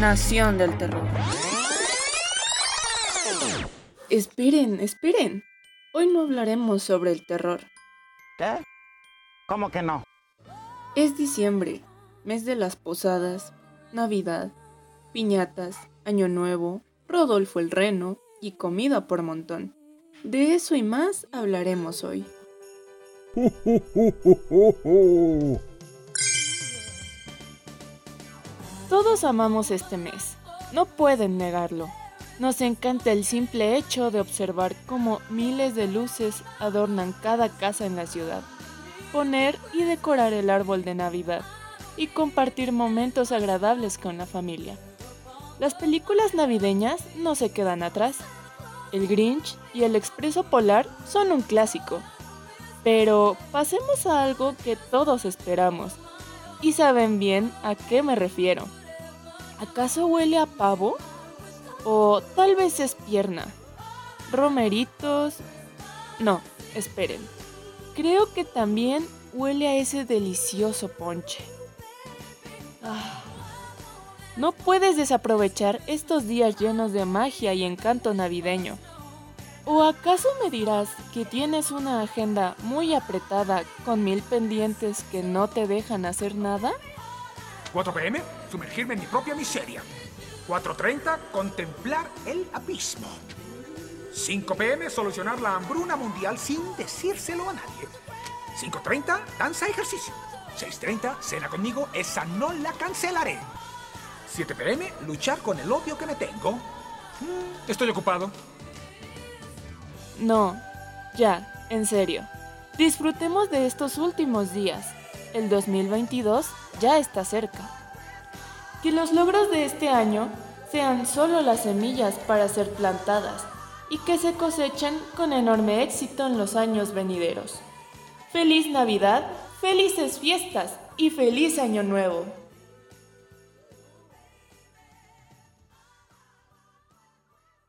Nación del Terror. Esperen, esperen. Hoy no hablaremos sobre el terror. ¿Qué? ¿Cómo que no? Es diciembre, mes de las posadas, Navidad, piñatas, Año Nuevo, Rodolfo el Reno y comida por montón. De eso y más hablaremos hoy. Todos amamos este mes, no pueden negarlo. Nos encanta el simple hecho de observar cómo miles de luces adornan cada casa en la ciudad, poner y decorar el árbol de Navidad y compartir momentos agradables con la familia. Las películas navideñas no se quedan atrás. El Grinch y El Expreso Polar son un clásico. Pero pasemos a algo que todos esperamos. Y saben bien a qué me refiero. ¿Acaso huele a pavo? O tal vez es pierna. Romeritos. No, esperen. Creo que también huele a ese delicioso ponche. Ah. No puedes desaprovechar estos días llenos de magia y encanto navideño. ¿O acaso me dirás que tienes una agenda muy apretada con mil pendientes que no te dejan hacer nada? 4 pm, sumergirme en mi propia miseria. 4.30, contemplar el abismo. 5 pm, solucionar la hambruna mundial sin decírselo a nadie. 5.30, danza ejercicio. 6.30, cena conmigo, esa no la cancelaré. 7 pm, luchar con el odio que me tengo. Mm, estoy ocupado. No, ya, en serio. Disfrutemos de estos últimos días. El 2022 ya está cerca. Que los logros de este año sean solo las semillas para ser plantadas y que se cosechen con enorme éxito en los años venideros. Feliz Navidad, felices fiestas y feliz Año Nuevo.